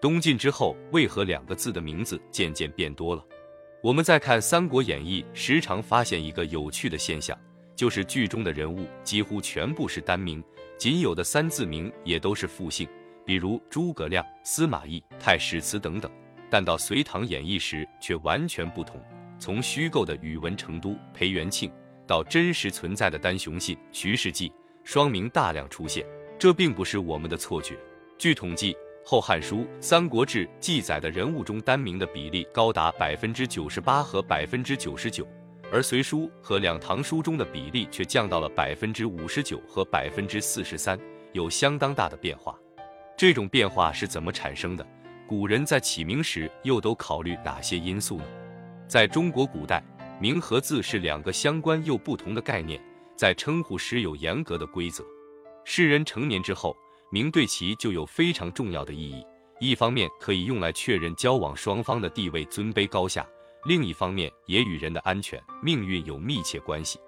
东晋之后，为何两个字的名字渐渐变多了？我们再看《三国演义》，时常发现一个有趣的现象，就是剧中的人物几乎全部是单名，仅有的三字名也都是复姓，比如诸葛亮、司马懿、太史慈等等。但到《隋唐演义》时却完全不同，从虚构的宇文成都、裴元庆，到真实存在的单雄信、徐世绩，双名大量出现。这并不是我们的错觉。据统计，《后汉书》《三国志》记载的人物中单名的比例高达百分之九十八和百分之九十九，而《隋书》和《两唐书》中的比例却降到了百分之五十九和百分之四十三，有相当大的变化。这种变化是怎么产生的？古人在起名时又都考虑哪些因素呢？在中国古代，名和字是两个相关又不同的概念，在称呼时有严格的规则。世人成年之后，名对其就有非常重要的意义。一方面可以用来确认交往双方的地位尊卑高下，另一方面也与人的安全、命运有密切关系。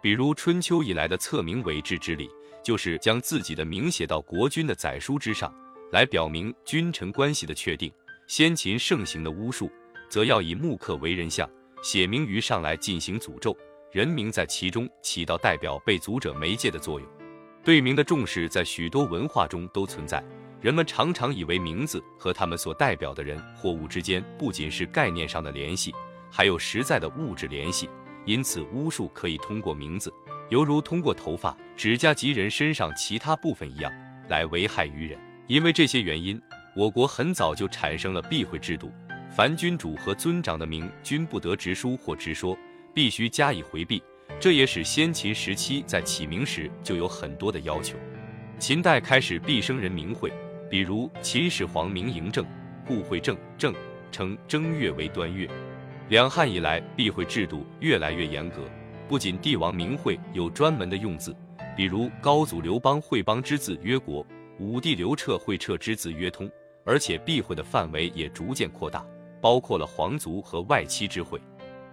比如春秋以来的册名为制之礼，就是将自己的名写到国君的载书之上。来表明君臣关系的确定。先秦盛行的巫术，则要以木刻为人像，写名于上来进行诅咒，人名在其中起到代表被诅者媒介的作用。对名的重视在许多文化中都存在，人们常常以为名字和他们所代表的人或物之间不仅是概念上的联系，还有实在的物质联系。因此，巫术可以通过名字，犹如通过头发、指甲及人身上其他部分一样，来危害于人。因为这些原因，我国很早就产生了避讳制度，凡君主和尊长的名均不得直书或直说，必须加以回避。这也使先秦时期在起名时就有很多的要求。秦代开始必生人名讳，比如秦始皇名嬴政，故讳正正称正月为端月。两汉以来，避讳制度越来越严格，不仅帝王名讳有专门的用字，比如高祖刘邦讳邦之字曰国。武帝刘彻会彻之字曰通，而且避讳的范围也逐渐扩大，包括了皇族和外戚之讳，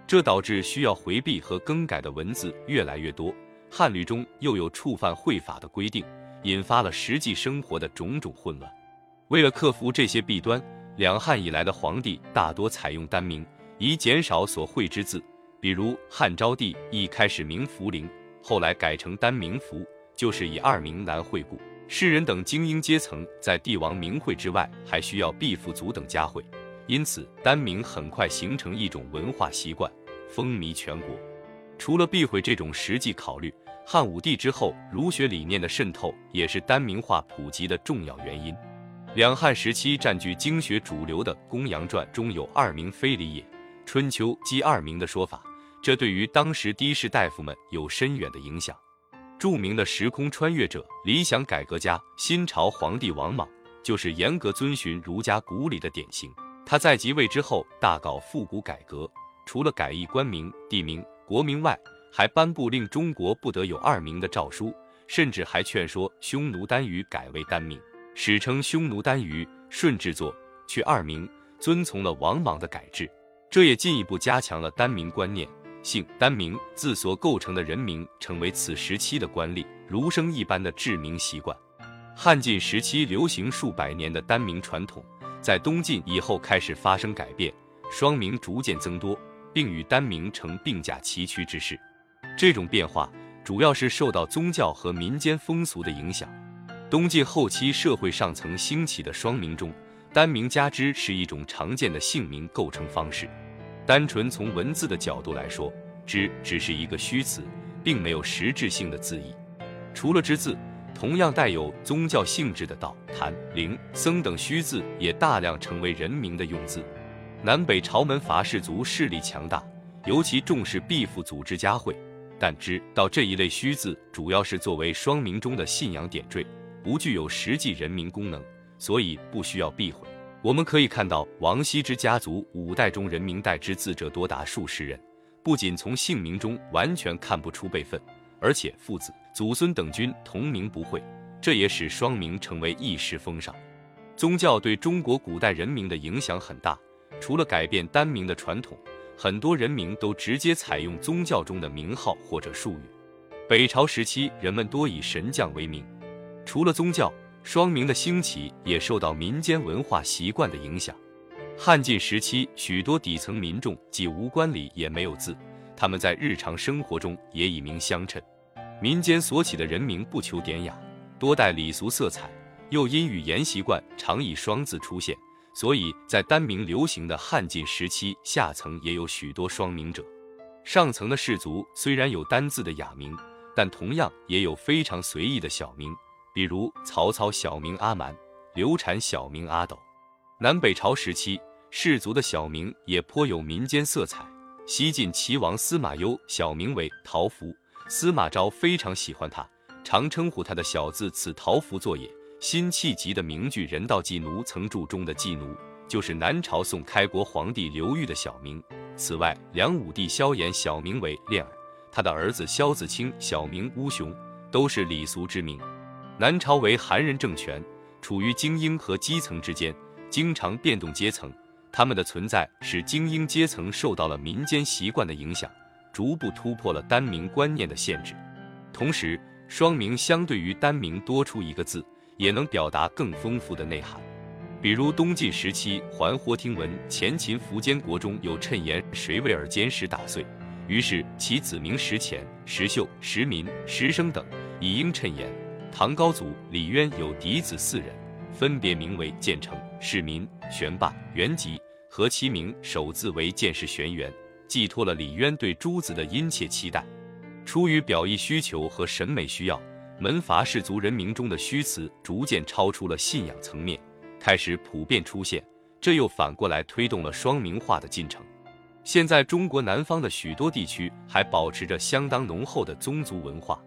这导致需要回避和更改的文字越来越多。汉律中又有触犯会法的规定，引发了实际生活的种种混乱。为了克服这些弊端，两汉以来的皇帝大多采用单名，以减少所讳之字。比如汉昭帝一开始名福陵，后来改成单名福，就是以二名难会故。士人等精英阶层在帝王名讳之外，还需要避父祖等家讳，因此单名很快形成一种文化习惯，风靡全国。除了避讳这种实际考虑，汉武帝之后儒学理念的渗透也是单名化普及的重要原因。两汉时期占据经学主流的《公羊传》中有“二名非礼也”，《春秋》记二名的说法，这对于当时的士大夫们有深远的影响。著名的时空穿越者、理想改革家、新朝皇帝王莽，就是严格遵循儒家古礼的典型。他在即位之后，大搞复古改革，除了改易官名、地名、国名外，还颁布令中国不得有二名的诏书，甚至还劝说匈奴单于改为单名，史称匈奴单于。顺治作去二名，遵从了王莽的改制，这也进一步加强了单名观念。姓单名字所构成的人名，成为此时期的官吏儒生一般的治名习惯。汉晋时期流行数百年的单名传统，在东晋以后开始发生改变，双名逐渐增多，并与单名成并驾齐驱之势。这种变化主要是受到宗教和民间风俗的影响。东晋后期社会上层兴起的双名中，单名加之是一种常见的姓名构成方式。单纯从文字的角度来说，之只是一个虚词，并没有实质性的字义。除了之字，同样带有宗教性质的道、坛、灵、僧等虚字也大量成为人名的用字。南北朝门阀士族势力强大，尤其重视避父祖之家讳，但知道这一类虚字主要是作为双名中的信仰点缀，不具有实际人名功能，所以不需要避讳。我们可以看到，王羲之家族五代中人名带之字者多达数十人，不仅从姓名中完全看不出辈分，而且父子、祖孙等均同名不讳，这也使双名成为一时风尚。宗教对中国古代人名的影响很大，除了改变单名的传统，很多人名都直接采用宗教中的名号或者术语。北朝时期，人们多以神将为名，除了宗教。双名的兴起也受到民间文化习惯的影响。汉晋时期，许多底层民众既无官礼也没有字，他们在日常生活中也以名相称。民间所起的人名不求典雅，多带礼俗色彩，又因语言习惯常以双字出现，所以在单名流行的汉晋时期，下层也有许多双名者。上层的士族虽然有单字的雅名，但同样也有非常随意的小名，比如曹操小名阿蛮，刘禅小名阿斗。南北朝时期，士族的小名也颇有民间色彩。西晋齐王司马攸小名为陶福，司马昭非常喜欢他，常称呼他的小字此陶符作也。辛弃疾的名句《人道寄奴曾著》中的寄奴，就是南朝宋开国皇帝刘裕的小名。此外，梁武帝萧衍小名为练儿，他的儿子萧子清小名乌雄，都是礼俗之名。南朝为韩人政权，处于精英和基层之间，经常变动阶层。他们的存在使精英阶层受到了民间习惯的影响，逐步突破了单名观念的限制。同时，双名相对于单名多出一个字，也能表达更丰富的内涵。比如东晋时期，桓豁听闻前秦苻坚国中有谶言谁为尔坚石打碎，于是其子名石虔、石秀、石民、石生等，以应谶言。唐高祖李渊有嫡子四人，分别名为建成、世民、玄霸、元吉，和其名首字为建世玄元，寄托了李渊对诸子的殷切期待。出于表意需求和审美需要，门阀士族人名中的虚词逐渐超出了信仰层面。开始普遍出现，这又反过来推动了双名化的进程。现在中国南方的许多地区还保持着相当浓厚的宗族文化，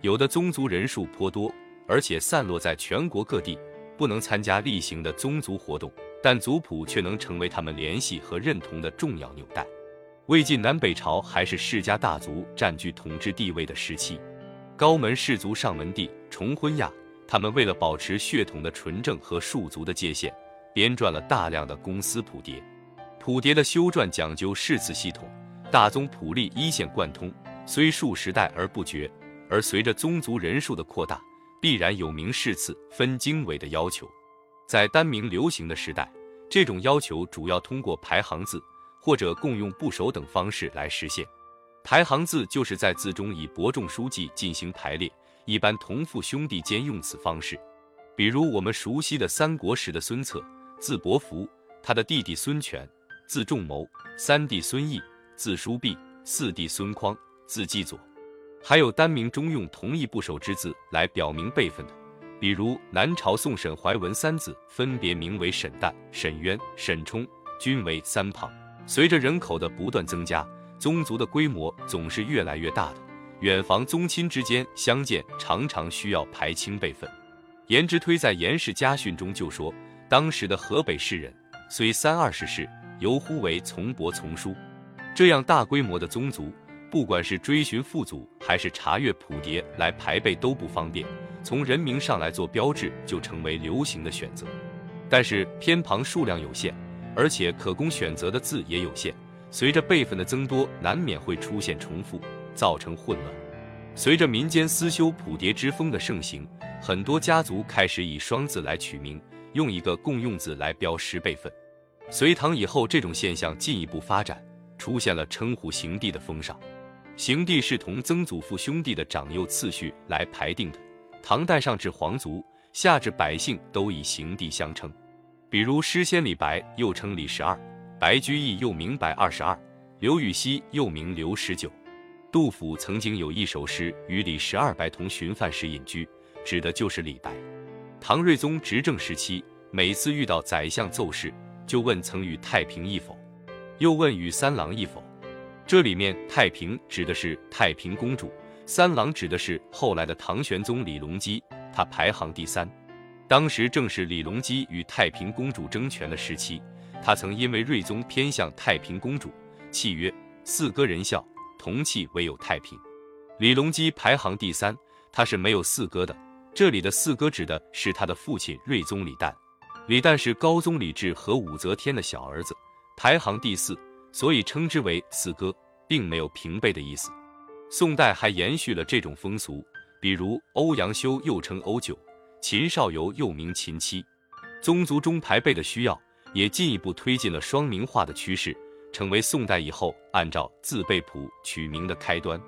有的宗族人数颇多，而且散落在全国各地，不能参加例行的宗族活动，但族谱却能成为他们联系和认同的重要纽带。魏晋南北朝还是世家大族占据统治地位的时期，高门士族上门第重婚亚。他们为了保持血统的纯正和庶族的界限，编撰了大量的公司谱牒。谱牒的修撰讲究誓词系统，大宗谱例一线贯通，虽数十代而不绝。而随着宗族人数的扩大，必然有名誓词分经纬的要求。在单名流行的时代，这种要求主要通过排行字或者共用部首等方式来实现。排行字就是在字中以伯仲书记进行排列。一般同父兄弟间用此方式，比如我们熟悉的三国时的孙策，字伯符，他的弟弟孙权，字仲谋，三弟孙毅，字叔弼，四弟孙匡，字季佐。还有单名中用同一部首之字来表明辈分的，比如南朝宋沈怀文三子分别名为沈旦、沈渊、沈冲，均为三旁。随着人口的不断增加，宗族的规模总是越来越大的。远房宗亲之间相见，常常需要排清辈分。颜之推在《颜氏家训》中就说，当时的河北士人虽三二十世，犹呼为从伯从叔。这样大规模的宗族，不管是追寻父祖，还是查阅谱牒来排辈都不方便。从人名上来做标志，就成为流行的选择。但是偏旁数量有限，而且可供选择的字也有限，随着辈分的增多，难免会出现重复。造成混乱。随着民间私修谱牒之风的盛行，很多家族开始以双字来取名，用一个共用字来标识辈分。隋唐以后，这种现象进一步发展，出现了称呼行弟的风尚。行弟是同曾祖父兄弟的长幼次序来排定的。唐代上至皇族，下至百姓，都以行弟相称。比如诗仙李白，又称李十二；白居易又名白二十二；刘禹锡又名刘十九。杜甫曾经有一首诗与李十二白同寻饭时隐居，指的就是李白。唐睿宗执政时期，每次遇到宰相奏事，就问曾与太平一否，又问与三郎一否。这里面太平指的是太平公主，三郎指的是后来的唐玄宗李隆基，他排行第三。当时正是李隆基与太平公主争权的时期，他曾因为睿宗偏向太平公主，契曰：“四哥仁孝。”同气唯有太平，李隆基排行第三，他是没有四哥的。这里的四哥指的是他的父亲睿宗李旦，李旦是高宗李治和武则天的小儿子，排行第四，所以称之为四哥，并没有平辈的意思。宋代还延续了这种风俗，比如欧阳修又称欧九，秦少游又名秦七。宗族中排辈的需要，也进一步推进了双名化的趋势，成为宋代以后按照字辈谱取名的开端。